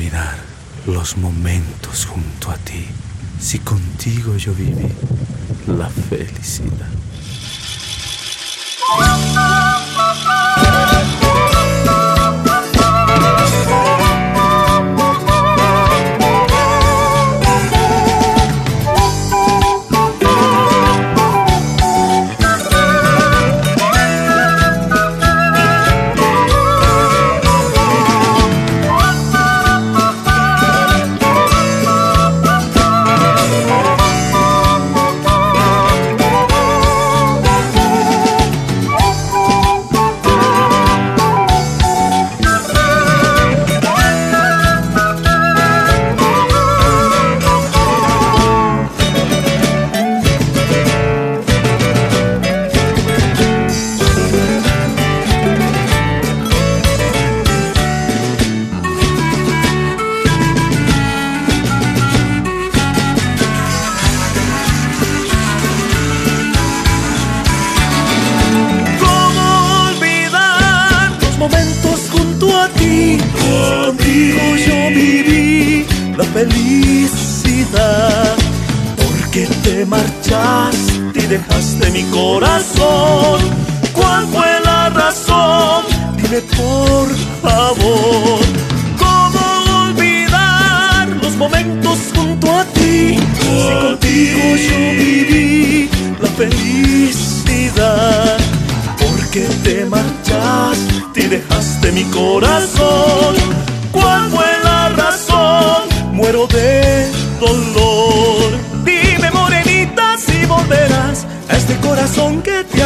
olvidar los momentos junto a ti si contigo yo viví la felicidad? Contigo yo viví la felicidad. Porque te marchaste y dejaste mi corazón. ¿Cuál fue la razón? Dime por favor. ¿Cómo olvidar los momentos junto a ti? Si contigo yo viví la felicidad. Porque te marchaste y dejaste mi corazón.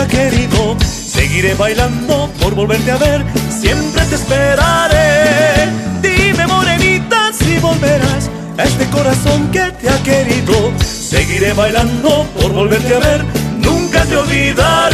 Querido. Seguiré bailando por volverte a ver. Siempre te esperaré. Dime, morenita, si volverás a este corazón que te ha querido. Seguiré bailando por volverte a ver. Nunca te olvidaré.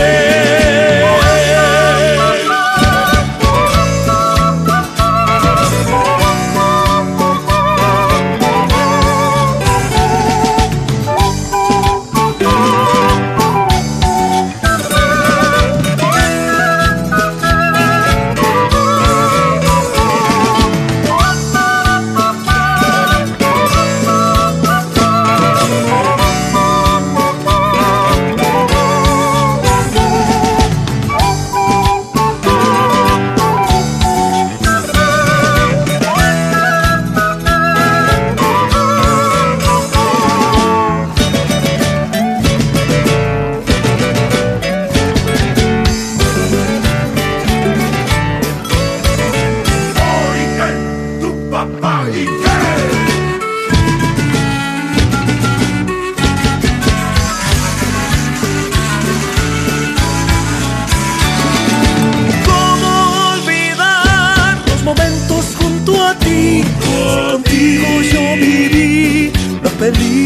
¿Cómo olvidar los momentos junto a ti? Contigo yo viví la felicidad.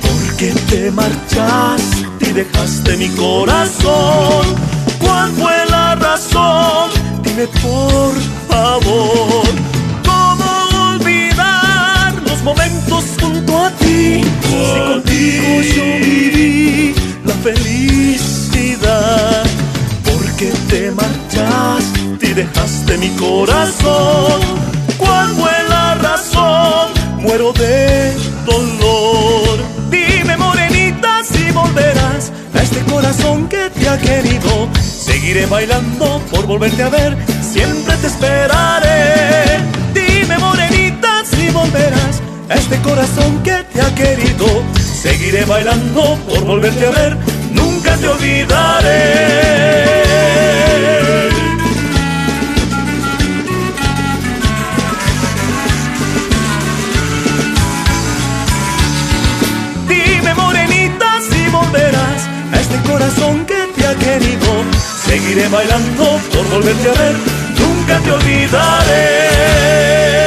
Porque te marchaste y dejaste mi corazón. ¿Cuál fue la razón? Dime por favor. Contigo yo viví la felicidad. Porque te marchaste y dejaste mi corazón. ¿Cuál fue la razón? Muero de dolor. Dime, morenita, si volverás a este corazón que te ha querido. Seguiré bailando por volverte a ver. Siempre te esperaré. Dime, morenita, si volverás a este corazón que te ha querido. Seguiré bailando por volverte a ver. Nunca te olvidaré. Dime morenita si volverás a este corazón que te ha querido. Seguiré bailando por volverte a ver, nunca te olvidaré.